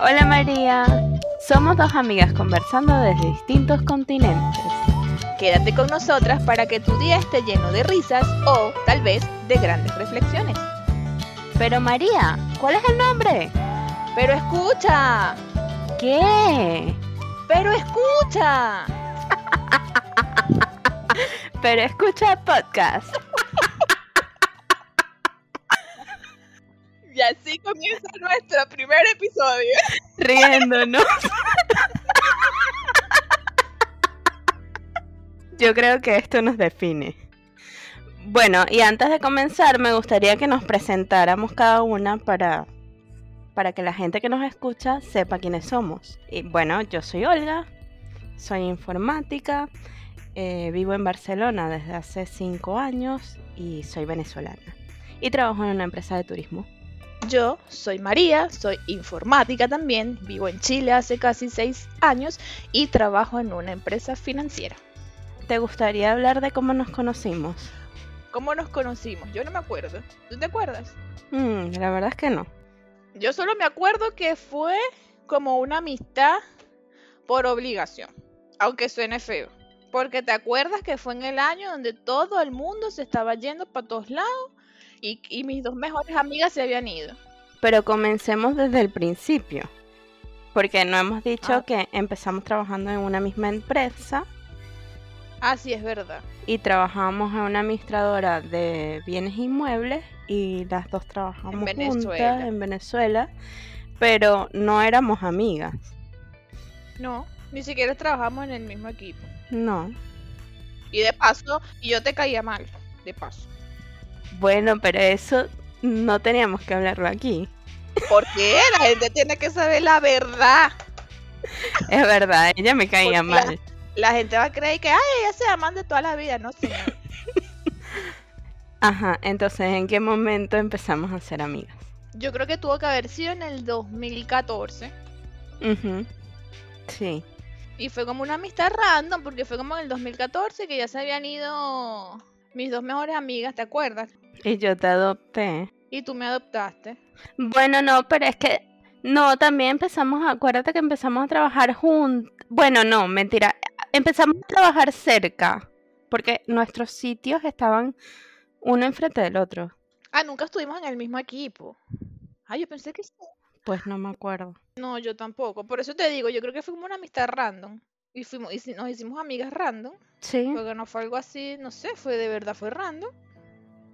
Hola María. Somos dos amigas conversando desde distintos continentes. Quédate con nosotras para que tu día esté lleno de risas o tal vez de grandes reflexiones. Pero María, ¿cuál es el nombre? Pero escucha. ¿Qué? Pero escucha. Pero escucha podcast. Así comienza nuestro primer episodio. Riéndonos. Yo creo que esto nos define. Bueno, y antes de comenzar, me gustaría que nos presentáramos cada una para, para que la gente que nos escucha sepa quiénes somos. Y bueno, yo soy Olga, soy informática, eh, vivo en Barcelona desde hace cinco años y soy venezolana. Y trabajo en una empresa de turismo. Yo soy María, soy informática también, vivo en Chile hace casi seis años y trabajo en una empresa financiera. ¿Te gustaría hablar de cómo nos conocimos? ¿Cómo nos conocimos? Yo no me acuerdo. ¿Tú te acuerdas? Mm, la verdad es que no. Yo solo me acuerdo que fue como una amistad por obligación, aunque suene feo. Porque te acuerdas que fue en el año donde todo el mundo se estaba yendo para todos lados y, y mis dos mejores amigas se habían ido. Pero comencemos desde el principio. Porque no hemos dicho Ah. que empezamos trabajando en una misma empresa Ah, sí, es verdad. y trabajamos en una administradora de bienes inmuebles y las dos trabajamos En juntas Venezuela. en Venezuela, pero no éramos amigas. No, ni siquiera trabajamos en el mismo equipo. No. Y de paso, y yo te caía mal, de paso. Bueno, pero eso no teníamos que hablarlo aquí. Porque la gente tiene que saber la verdad. Es verdad, ella me caía Porque la- mal. La gente va a creer que, ay, ella se aman de toda la vida, no sé. Ajá, entonces, ¿en qué momento empezamos a ser amigas? Yo creo que tuvo que haber sido en el 2014. Ujú. Sí. Y fue como una amistad random, porque fue como en el 2014 que ya se habían ido mis dos mejores amigas, ¿te acuerdas? Y yo te adopté. Y tú me adoptaste. Bueno, no, pero es que no, también empezamos, a- acuérdate que empezamos a trabajar juntos. Bueno, no, mentira. Empezamos a trabajar cerca, porque nuestros sitios estaban uno enfrente del otro. Ah, nunca estuvimos en el mismo equipo. Ah, yo pensé que sí. Pues no me acuerdo. No, yo tampoco. Por eso te digo, yo creo que fue como una amistad random. Y fuimos, y nos hicimos amigas random. Sí, Porque no fue algo así, no sé, fue de verdad, fue random.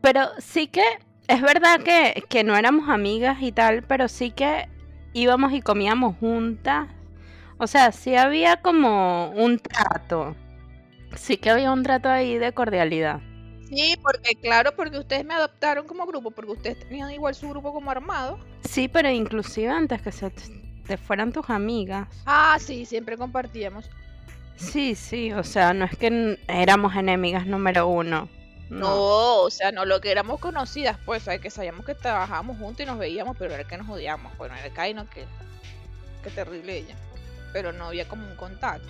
pero sí que es verdad que, que no éramos amigas y tal, pero sí que íbamos y comíamos juntas. O sea, sí había como un trato. Sí que había un trato ahí de cordialidad. Sí, porque claro, porque ustedes me adoptaron como grupo, porque ustedes tenían igual su grupo como armado. Sí, pero inclusive antes que se te fueran tus amigas. Ah, sí, siempre compartíamos. Sí, sí, o sea, no es que éramos enemigas número uno. No, No. o sea, no lo que éramos conocidas, pues, o sea, que sabíamos que trabajábamos juntos y nos veíamos, pero era que nos odiamos. Bueno, era Kaino que, que terrible ella. Pero no había como un contacto.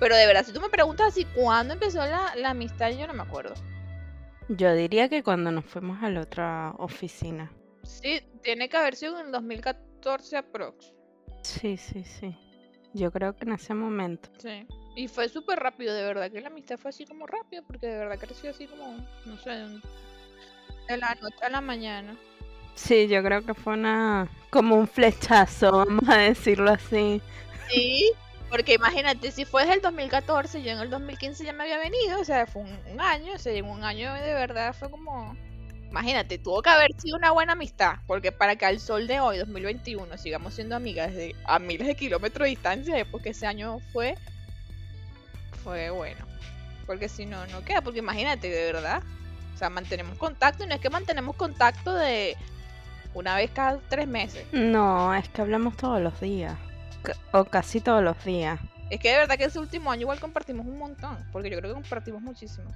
Pero de verdad, si tú me preguntas así, ¿cuándo empezó la, la amistad? Yo no me acuerdo. Yo diría que cuando nos fuimos a la otra oficina. Sí, tiene que haber sido en el 2014 aprox. Sí, sí, sí. Yo creo que en ese momento. Sí. Y fue súper rápido, de verdad que la amistad fue así como rápido, porque de verdad creció así como, no sé, de de la noche a la mañana. Sí, yo creo que fue una como un flechazo, vamos a decirlo así. Sí, porque imagínate, si fue desde el 2014, yo en el 2015 ya me había venido, o sea, fue un, un año, o sea, en un año de verdad fue como... Imagínate, tuvo que haber sido una buena amistad, porque para que al sol de hoy, 2021, sigamos siendo amigas desde a miles de kilómetros de distancia, es porque ese año fue... Fue bueno. Porque si no, no queda, porque imagínate, de verdad. O sea, mantenemos contacto, y no es que mantenemos contacto de una vez cada tres meses. No, es que hablamos todos los días. O casi todos los días. Es que de verdad que ese último año igual compartimos un montón, porque yo creo que compartimos muchísimo.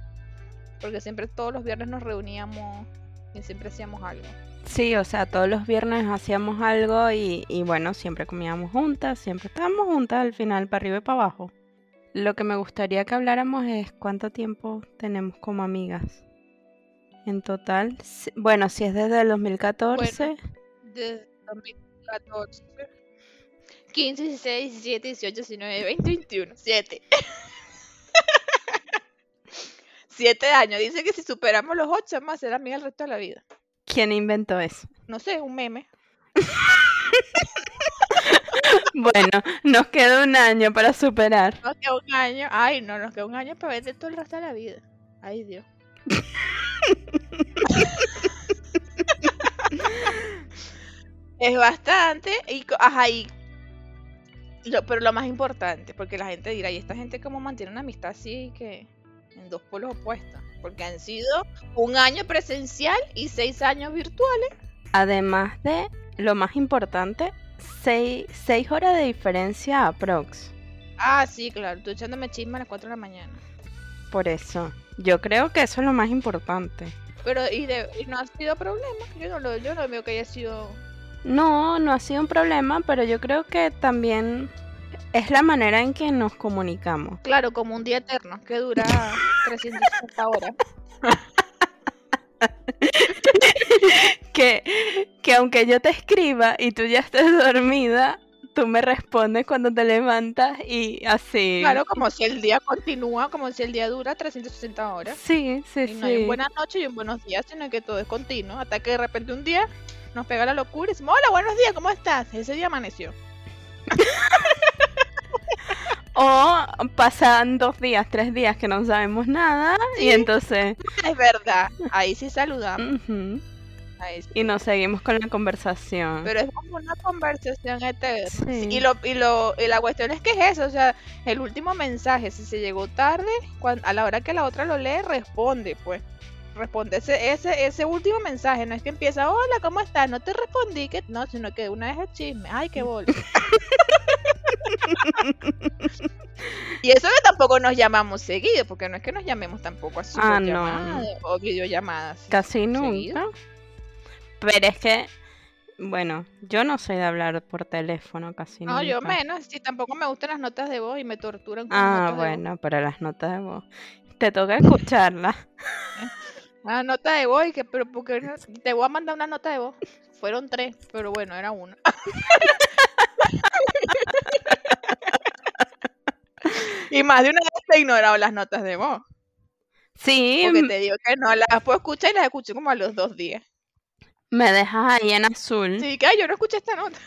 Porque siempre todos los viernes nos reuníamos y siempre hacíamos algo. Sí, o sea, todos los viernes hacíamos algo y, y bueno, siempre comíamos juntas, siempre estábamos juntas al final, para arriba y para abajo. Lo que me gustaría que habláramos es cuánto tiempo tenemos como amigas. En total, bueno, si es desde el 2014, Desde 14, 15, 16, 17, 18, 19, 20, 21. 7. 7 años. Dice que si superamos los 8 vamos a ser amigas el resto de la vida. ¿Quién inventó eso? No sé, un meme. Bueno, nos queda un año para superar. Nos queda un año. Ay, no, nos queda un año para vender todo el resto de la vida. Ay, Dios. es bastante. Y, ajá, y lo- pero lo más importante, porque la gente dirá, ¿y esta gente cómo mantiene una amistad así que en dos polos opuestos? Porque han sido un año presencial y seis años virtuales. Además de, lo más importante, seis, seis horas de diferencia aprox. Ah, sí, claro, tú echándome chisme a las 4 de la mañana. Por eso, yo creo que eso es lo más importante. Pero, y, de, y no ha sido problema. Yo no, lo, yo no veo que haya sido. No, no ha sido un problema, pero yo creo que también es la manera en que nos comunicamos. Claro, como un día eterno que dura 360 horas. Que, que aunque yo te escriba y tú ya estés dormida, tú me respondes cuando te levantas y así. Claro, como si el día continúa, como si el día dura 360 horas. Sí, sí, Y no hay un sí. buenas noches y un buenos días, sino que todo es continuo. Hasta que de repente un día nos pega la locura y decimos, hola, buenos días, ¿cómo estás? Ese día amaneció. O pasan dos días, tres días que no sabemos nada y Sí. entonces... Es verdad, ahí sí saludamos. Ahí. Y nos seguimos con la conversación. Pero es como una conversación eterna. Sí. Y, lo, y, lo, y la cuestión es que es eso, o sea, el último mensaje, si se llegó tarde, a la hora que la otra lo lee, responde, pues. Responde ese, ese, ese último mensaje, no es que empieza, hola, ¿cómo estás? No te respondí, que no, sino que una vez el chisme, ay, qué bol. y eso que tampoco nos llamamos seguido, porque no es que nos llamemos tampoco así Ah, no, o videollamadas. Casi nunca. seguido. Pero es que, bueno, yo no soy de hablar por teléfono casi No, nunca. yo menos, sí, tampoco me gustan las notas de voz y me torturan con Ah, notas de voz. bueno, para las notas de voz. Te toca escucharlas. Ah, nota de voz, y que, pero porque no- te voy a mandar una nota de voz. Fueron tres, pero bueno, era una. y más de una vez te he ignorado las notas de voz. Sí, Porque te digo que no las puedo escuchar y las escuché como a los dos días. Me dejas ahí en azul. Sí, que "Ay, yo no escuché esta nota.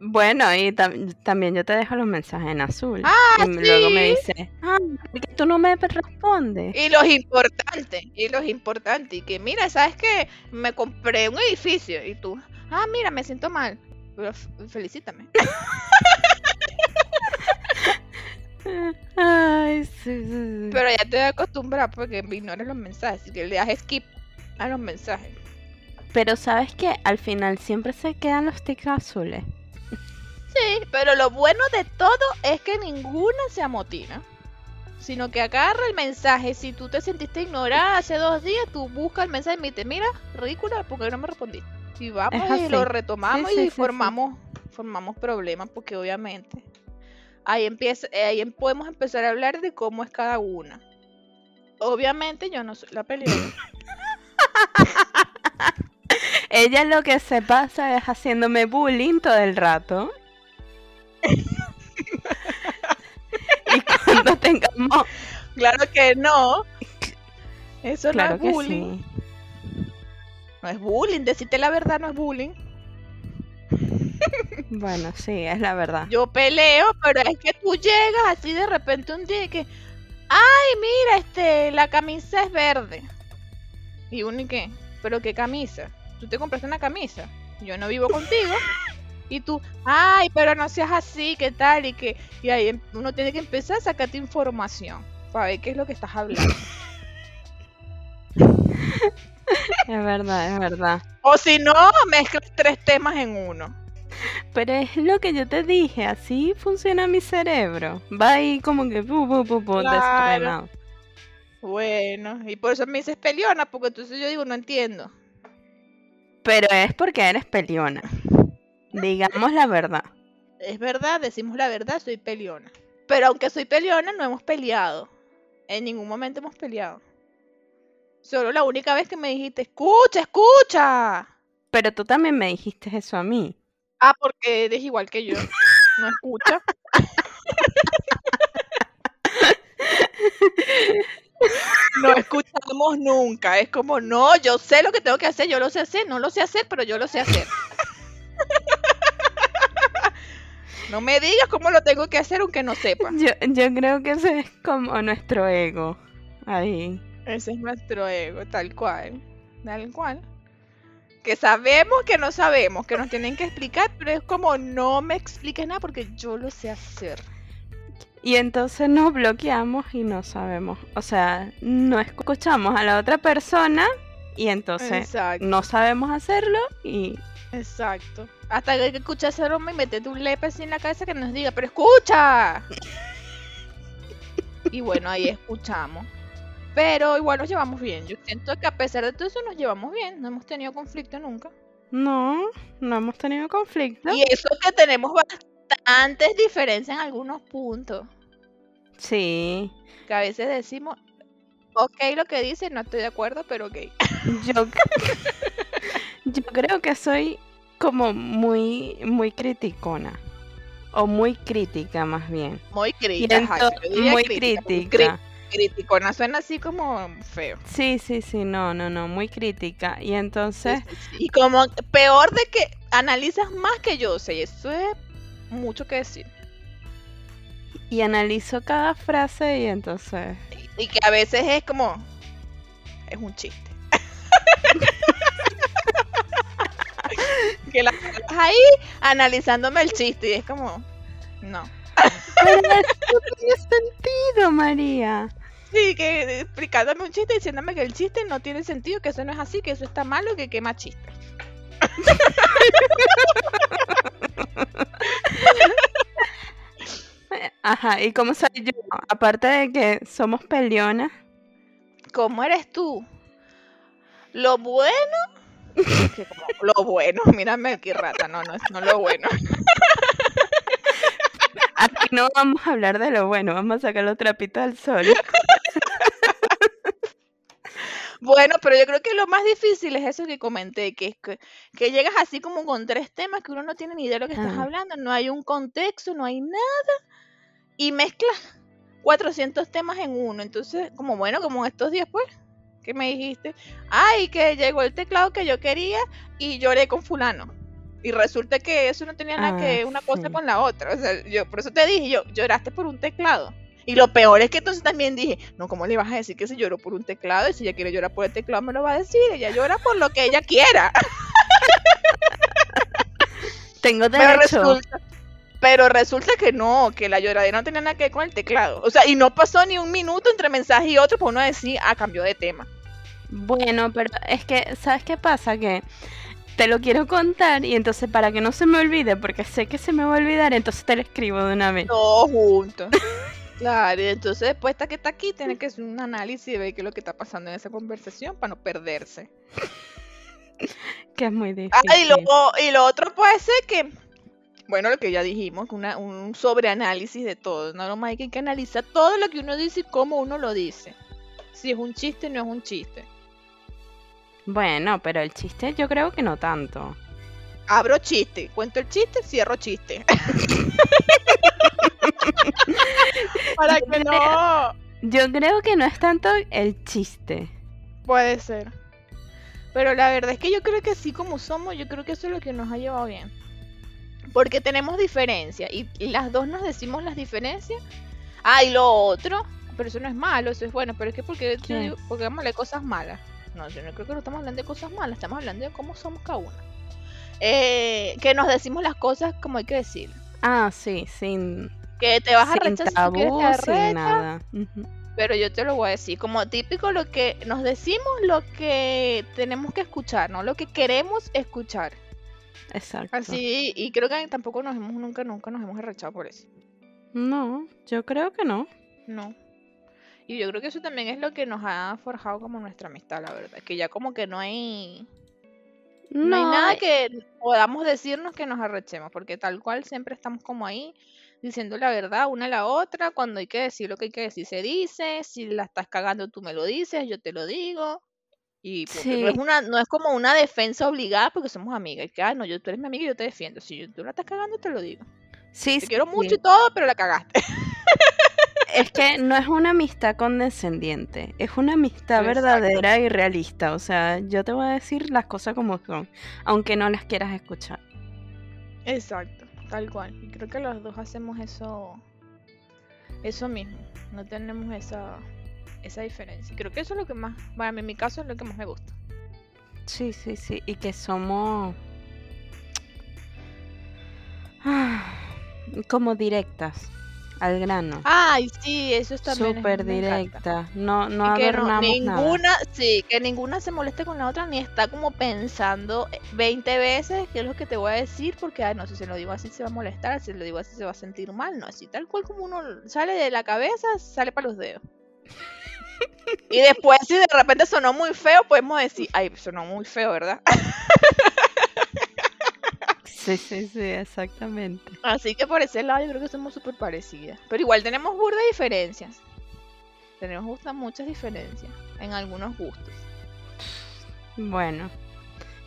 Bueno, y tam- también yo te dejo los mensajes en azul. Ah, y m- luego me sí. dice, ah, ¿por qué tú no me respondes? Y los importantes, y los importantes. Y que mira, ¿sabes qué? Me compré un edificio. Y tú, ah, mira, me siento mal. Pero felicítame. Ay, sí, sí, sí. Pero ya te voy a acostumbrar porque me ignores los mensajes. Y que le das skip a los mensajes. Pero sabes que al final siempre se quedan los tics azules. Sí, pero lo bueno de todo es que ninguna se amotina. Sino que agarra el mensaje. Si tú te sentiste ignorada hace dos días, tú buscas el mensaje y me dices, mira, ridícula, porque no me respondí. Y vamos y lo retomamos Sí, sí, y sí, formamos, formamos problemas, porque obviamente ahí empieza, eh, ahí em- podemos empezar a hablar de cómo es cada una. Obviamente yo no soy la peleona. Ella lo que se pasa es haciéndome bullying todo el rato. y cuando tengamos... claro que no. Eso Claro no es bullying. sí. No es bullying, decirte la verdad no es bullying. Bueno, sí, es la verdad. Yo peleo, pero es que tú llegas así de repente un día y que, ay, mira, este, la camisa es verde. Y uno y qué, pero qué camisa. Tú te compraste una camisa. Yo no vivo contigo. Y tú, ay, pero no seas así, qué tal, y que, y ahí em- uno tiene que empezar a sacarte información para ver qué es lo que estás hablando. Es verdad, es verdad. O si no, mezclas tres temas en uno. Pero es lo que yo te dije, así funciona mi cerebro. Va ahí como que pu, pu, pu, pu, Claro. Bueno, y por eso me dices peleona, porque entonces yo digo, no entiendo. Pero es porque eres peliona. Digamos la verdad. Es verdad, decimos la verdad, soy peleona. Pero aunque soy peleona, no hemos peleado. En ningún momento hemos peleado. Solo la única vez que me dijiste, escucha, escucha. Pero tú también me dijiste eso a mí. Ah, porque eres igual que yo. No escucha. No escuchamos nunca. Es como, no, yo sé lo que tengo que hacer, yo lo sé hacer, no lo sé hacer, pero yo lo sé hacer. No me digas cómo lo tengo que hacer aunque no sepa. Yo, yo creo que ese es como nuestro ego. Ahí. Ese es nuestro ego, tal cual. Tal cual. Que sabemos que no sabemos, que nos tienen que explicar, pero es como no me expliques nada porque yo lo sé hacer. Y entonces nos bloqueamos y no sabemos. O sea, no escuchamos a la otra persona y entonces Exacto. no sabemos hacerlo y Exacto. Hasta que escuchas ese aroma y metete un lepe así en la cabeza que nos diga, pero escucha. y bueno, ahí escuchamos. Pero igual nos llevamos bien. Yo siento que a pesar de todo eso nos llevamos bien. No hemos tenido conflicto nunca. no, no hemos tenido conflicto. Y eso que tenemos bastantes diferencias en algunos puntos. Sí, Que a veces decimos, ok lo que dice, no estoy de acuerdo, pero ok. yo, yo creo que soy como muy, muy criticona. O muy crítica más bien. Muy crítica. ajá, muy crítica. Criticona suena así como feo. Sí, sí, sí, no, no, no, muy crítica. Y entonces, Sí, sí, sí. Y como peor de que analizas más que yo, o sea, eso es mucho que decir. y analizo cada frase y entonces, Y que a veces es como, es un chiste. que la estás ahí analizándome el chiste y es como, no. pero eso tiene sentido, María. Sí, que explicándome un chiste diciéndome que el chiste no tiene sentido, que eso no es así, que eso está malo, que quema chiste. Ajá, ¿y cómo soy yo? Aparte de que somos peleonas, ¿Cómo eres tú? Lo bueno, que como, lo bueno, mírame qué rata, no, no es no lo bueno. aquí no vamos a hablar de lo bueno, vamos a sacar los trapitos al sol. Bueno, pero yo creo que lo más difícil es eso que comenté, que es que, que llegas así como con tres temas que uno no tiene ni idea de lo que estás Ah. hablando, no hay un contexto, no hay nada, y mezclas 400 temas en uno. Entonces, como bueno, como estos días, pues, que me dijiste, ay, que llegó el teclado que yo quería y lloré con fulano. Y resulta que eso no tenía nada Ah, que una cosa sí. con la otra. O sea, yo por eso te dije, yo lloraste por un teclado. Y lo peor es que entonces también dije, no, ¿cómo le vas a decir que se lloró por un teclado? Y si ella quiere llorar por el teclado, me lo va a decir. Ella llora por lo que ella quiera. Tengo Pero derecho. resulta, pero resulta que no, que la lloradera no tenía nada que ver con el teclado. O sea, y no pasó ni un minuto entre mensaje y otro por uno decir, ah, cambió de tema. Bueno, pero es que, ¿sabes qué pasa? Que te lo quiero contar y entonces para que no se me olvide, porque sé que se me va a olvidar, entonces te lo escribo de una vez. Todos juntos. Claro, y entonces después está que está aquí, tiene que hacer un análisis y ver qué es lo que está pasando en esa conversación para no perderse. Que es muy difícil. Ah, y lo, y lo otro puede ser que, bueno, lo que ya dijimos, una- un sobreanálisis de todo. No, más hay que, hay que analizar todo lo que uno dice y cómo uno lo dice. Si es un chiste, no es un chiste. Bueno, pero el chiste yo creo que no tanto. Abro chiste, cuento el chiste, cierro chiste. Para Yo que creo- no. Yo creo que no es tanto el chiste. Puede ser. Pero la verdad es que yo creo que así como somos, yo creo que eso es lo que nos ha llevado bien. Porque tenemos diferencias y, y las dos nos decimos las diferencias. Ah, y lo otro, pero eso no es malo, eso es bueno, pero es que porque, porque vamos a hablar de cosas malas. No, yo no creo que no estamos hablando de cosas malas, estamos hablando de cómo somos cada una. Eh, que nos decimos las cosas como hay que decir. Ah, sí, sin, Que te vas a rechazar si quieres, te sin nada. Pero yo te lo voy a decir, como típico lo que nos decimos lo que tenemos que escuchar, no lo que queremos escuchar. Exacto. Así, y creo que tampoco nos hemos, nunca, nunca nos hemos arrechado por eso. No, yo creo que no. No. Y yo creo que eso también es lo que nos ha forjado como nuestra amistad, la verdad. Que ya como que no hay, no, hay nada eh, que podamos decirnos que nos arrechemos, porque tal cual siempre estamos como ahí diciendo la verdad una a la otra, cuando hay que decir lo que hay que decir se dice, si la estás cagando tú me lo dices, yo te lo digo. Y no, es una, no es como una defensa obligada porque somos amigas. Y que, ah, no, yo, tú eres mi amiga y yo te defiendo. Si tú la estás cagando, te lo digo. Sí, te quiero mucho y todo, pero la cagaste. Es que no es una amistad condescendiente, es una amistad verdadera y realista. O sea, yo te voy a decir las cosas como son, aunque no las quieras escuchar. Exacto, tal cual. Y creo que los dos hacemos eso, eso mismo. No tenemos esa, esa diferencia. Creo que eso es lo que más, para mí, en mi caso, es lo que más me gusta. Sí, sí, sí. Y que somos ah, como directas al grano. Ay, sí, eso está Súper directa. No, no que ninguna, sí, que ninguna se moleste con la otra ni está como pensando 20 veces qué es lo que te voy a decir porque ay, no sé si lo digo así se va a molestar, si lo digo así se va a sentir mal, no, así tal cual como uno sale de la cabeza, sale para los dedos. y después si de repente sonó muy feo, podemos decir, ay, sonó muy feo, ¿verdad? Sí, sí, sí, exactamente. Así que por ese lado yo creo que somos súper parecidas. Pero igual tenemos burda diferencias. Tenemos muchas diferencias en algunos gustos. Bueno,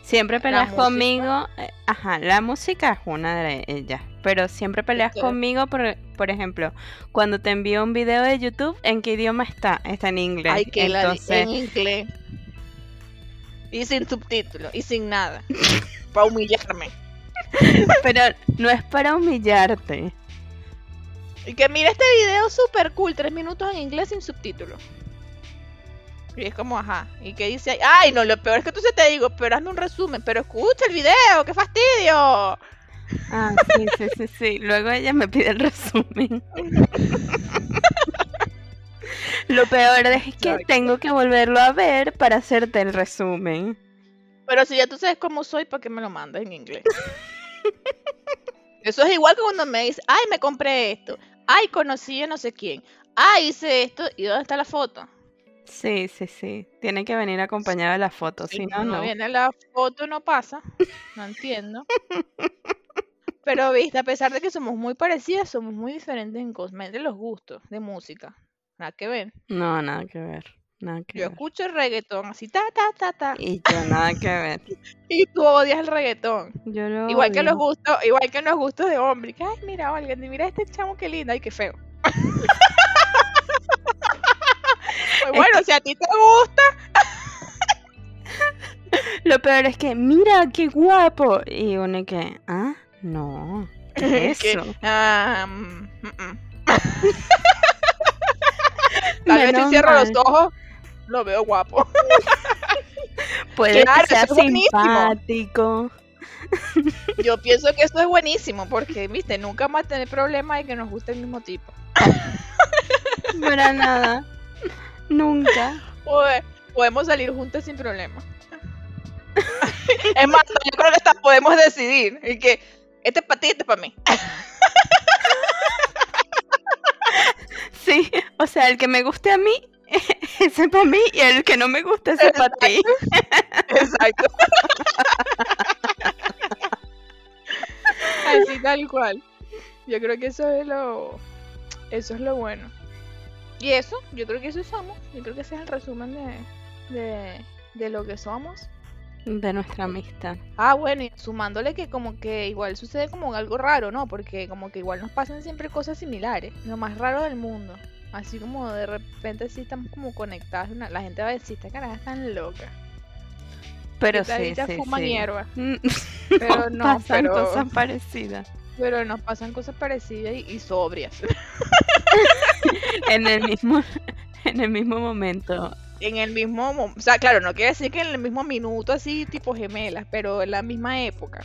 siempre peleas conmigo. Eh, ajá, la música es una de ellas. Pero siempre peleas conmigo, por, por ejemplo, cuando te envío un video de YouTube, ¿en qué idioma está? Está en inglés. Ay, que Entonces... en inglés. Y sin subtítulos, y sin nada. para humillarme. Pero no es para humillarte. Y que mira este video super cool, tres minutos en inglés sin subtítulos. Y es como, ajá. Y que dice, ay, no, lo peor es que tú se te digo, pero hazme un resumen, pero escucha el video, qué fastidio. Ah, sí, sí, sí, sí. Luego ella me pide el resumen. Lo peor es que tengo que volverlo a ver para hacerte el resumen. Pero si ya tú sabes cómo soy, ¿para qué me lo mandas en inglés? Eso es igual que cuando me dice, ay, me compré esto, ay, conocí a no sé quién, ay, hice esto, ¿y dónde está la foto? Sí, sí, sí. Tiene que venir acompañada de la foto, si no, no. viene la foto, no pasa. No entiendo. Pero, viste, a pesar de que somos muy parecidas, somos muy diferentes en cosas, de los gustos de música. Nada que ver. No, nada que ver yo escucho el reggaetón así, ta, ta, ta, ta. Y yo nada que ver. y tú odias el reggaetón. igual que los gustos, igual que los gustos de hombre. Que, ay, mira, alguien, mira este chamo qué lindo, ay, qué feo. pues bueno, si a ti te gusta. Lo peor es que, mira, qué guapo. Y uno que, ah, no. ¿Qué es eso? Mm, mm, mm. Tal vez si cierro los ojos lo veo guapo. Puede que sea simpático. Yo pienso que esto es buenísimo porque, viste, nunca más tener problemas y que nos guste el mismo tipo. Para nada. Nunca. podemos salir juntos sin problema. es más, yo creo que hasta podemos decidir y que este es para ti, este es para mí. sí, o sea, el que me guste a mí ese es para mí y el que no me gusta ese es para ti. Exacto. Así tal cual. Yo creo que eso es lo eso es lo bueno. Y eso, yo creo que eso somos. Yo creo que ese es el resumen de, de, lo que somos. De nuestra amistad. Ah, bueno, y sumándole que como que igual sucede como algo raro, ¿no? Porque como que igual nos pasan siempre cosas similares. Lo más raro del mundo. Así como de repente sí estamos como conectadas. la gente va a decir, esta cara tan loca. Pero sí, sí, fuman sí. hierba. pero no, pasan cosas parecidas. Pero nos pasan cosas parecidas y, sobrias. en el mismo en el mismo momento. En el mismo, o sea, claro, no quiere decir que en el mismo minuto así tipo gemelas, pero en la misma época.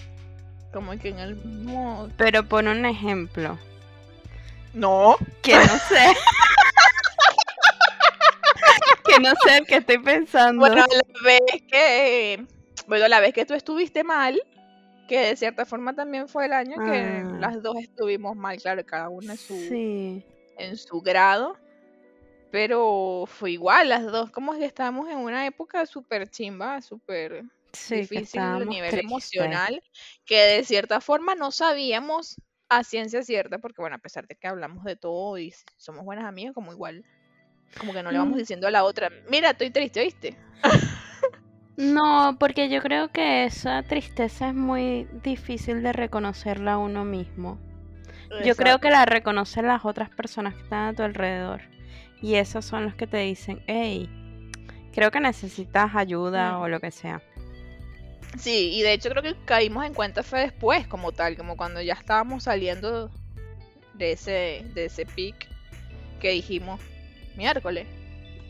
Como que en el mismo Pero pon un ejemplo. No. Que no sé. que no sé qué estoy pensando. Bueno, la vez que. Bueno, la vez que tú estuviste mal, que de cierta forma también fue el año que ah. las dos estuvimos mal, claro, cada una en su, en su grado. Pero fue igual, las dos como que estábamos en una época súper chimba, súper difícil a nivel emocional, que de cierta forma no sabíamos a ciencia cierta, porque bueno, a pesar de que hablamos de todo y somos buenas amigas, como igual, como que no le vamos mm. diciendo a la otra, mira, estoy triste, ¿oíste? No, porque yo creo que esa tristeza es muy difícil de reconocerla a uno mismo. Yo creo que la reconocen las otras personas que están a tu alrededor. Y esos son los que te dicen, hey, creo que necesitas ayuda o lo que sea. Sí, y de hecho creo que caímos en cuenta fue después, como tal, como cuando ya estábamos saliendo de ese, de ese pic que dijimos miércoles.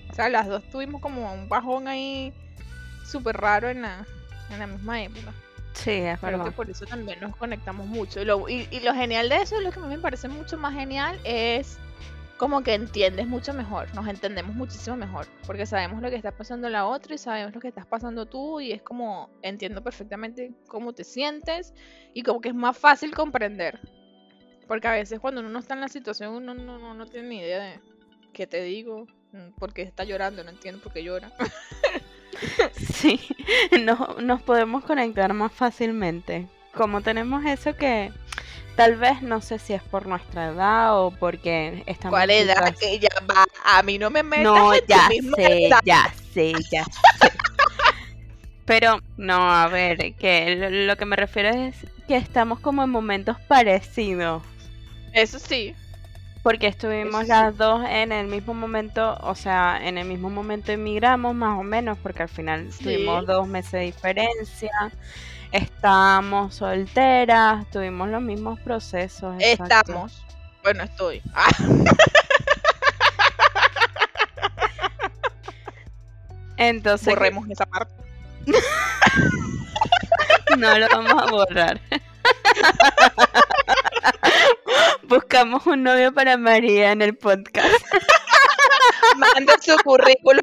O sea, las dos tuvimos como un bajón ahí súper raro en la, en la misma época. Sí, es Creo que por eso también nos conectamos mucho. Y lo, y, lo genial de eso, lo que a mí me parece mucho más genial, es como que entiendes mucho mejor, nos entendemos muchísimo mejor, porque sabemos lo que está pasando la otra y sabemos lo que estás pasando tú y es como entiendo perfectamente cómo te sientes y como que es más fácil comprender. Porque a veces cuando uno no está en la situación uno no, no, no tiene ni idea de qué te digo, mm, por qué está llorando, no entiendo por qué llora. Sí, no, nos podemos conectar más fácilmente. Como tenemos eso que tal vez no sé si es por nuestra edad o porque estamos. ¿Cuál edad? Que ya va, a mí no me metas No, en tu ya misma sé, edad. ya sé, ya sé. Pero no, a ver, que lo, lo que me refiero es que estamos como en momentos parecidos. Eso sí. Porque estuvimos las dos en el mismo momento, o sea, en el mismo momento emigramos más o menos, porque al final Sí. tuvimos dos meses de diferencia, estábamos solteras, tuvimos los mismos procesos. exacto. Estamos. Bueno, estoy. Ah, Entonces, borremos esa parte. no lo vamos a borrar. Buscamos un novio para María en el podcast. Manda su currículum.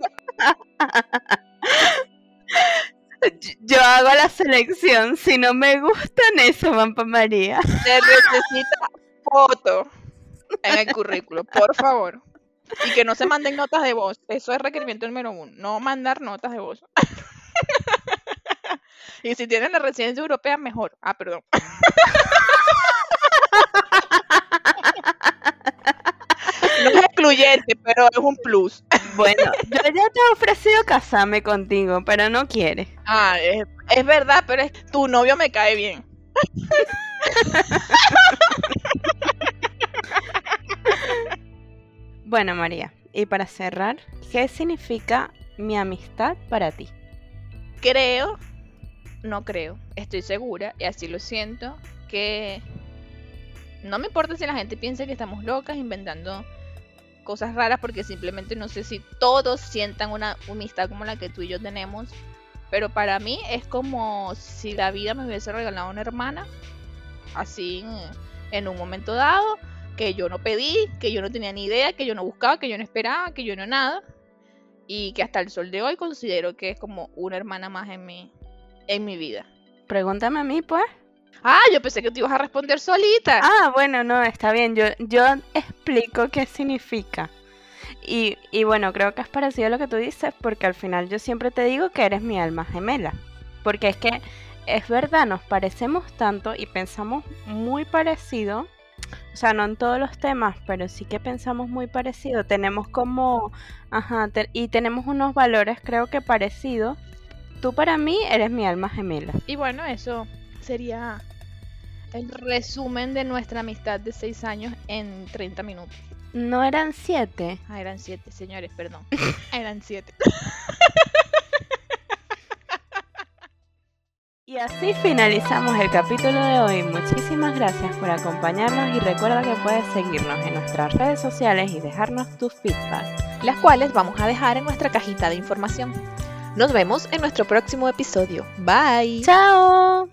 Yo hago la selección, si no me gustan, eso van para María. Se necesita foto en el currículum, por favor. Y que no se manden notas de voz. Eso es requerimiento número uno. No mandar notas de voz. Y si tienen la residencia europea, mejor. Ah, perdón. No es excluyente, pero es un plus. Bueno, yo ya te he ofrecido casarme contigo, pero no quieres. Ah, es, es verdad, pero es, tu novio me cae bien. Bueno, María, y para cerrar, ¿qué significa mi amistad para ti? Creo, no creo, estoy segura, y así lo siento, que no me importa si la gente piensa que estamos locas inventando cosas raras, porque simplemente no sé si todos sientan una amistad como la que tú y yo tenemos. Pero para mí es como si la vida me hubiese regalado una hermana, así en, un momento dado, que yo no pedí, que yo no tenía ni idea, que yo no buscaba, que yo no esperaba, que yo no nada. Y que hasta el sol de hoy considero que es como una hermana más en mi, en mi vida. Pregúntame a mí, pues. Ah, yo pensé que te ibas a responder solita. Ah, bueno, no, está bien. Yo, yo explico qué significa. Y, y bueno, creo que es parecido a lo que tú dices, porque al final yo siempre te digo que eres mi alma gemela. Porque es que es verdad, nos parecemos tanto y pensamos muy parecido. O sea, no en todos los temas, pero sí que pensamos muy parecido. Tenemos como, ajá, te- y tenemos unos valores creo que parecidos. Tú para mí eres mi alma gemela. Y bueno, eso sería el resumen de nuestra amistad de seis años en 30 minutos. No eran siete. Ah, eran siete, señores, perdón. eran siete. Y así finalizamos el capítulo de hoy. Muchísimas gracias por acompañarnos y recuerda que puedes seguirnos en nuestras redes sociales y dejarnos tus feedback. Las cuales vamos a dejar en nuestra cajita de información. Nos vemos en nuestro próximo episodio. Bye. ¡Chao!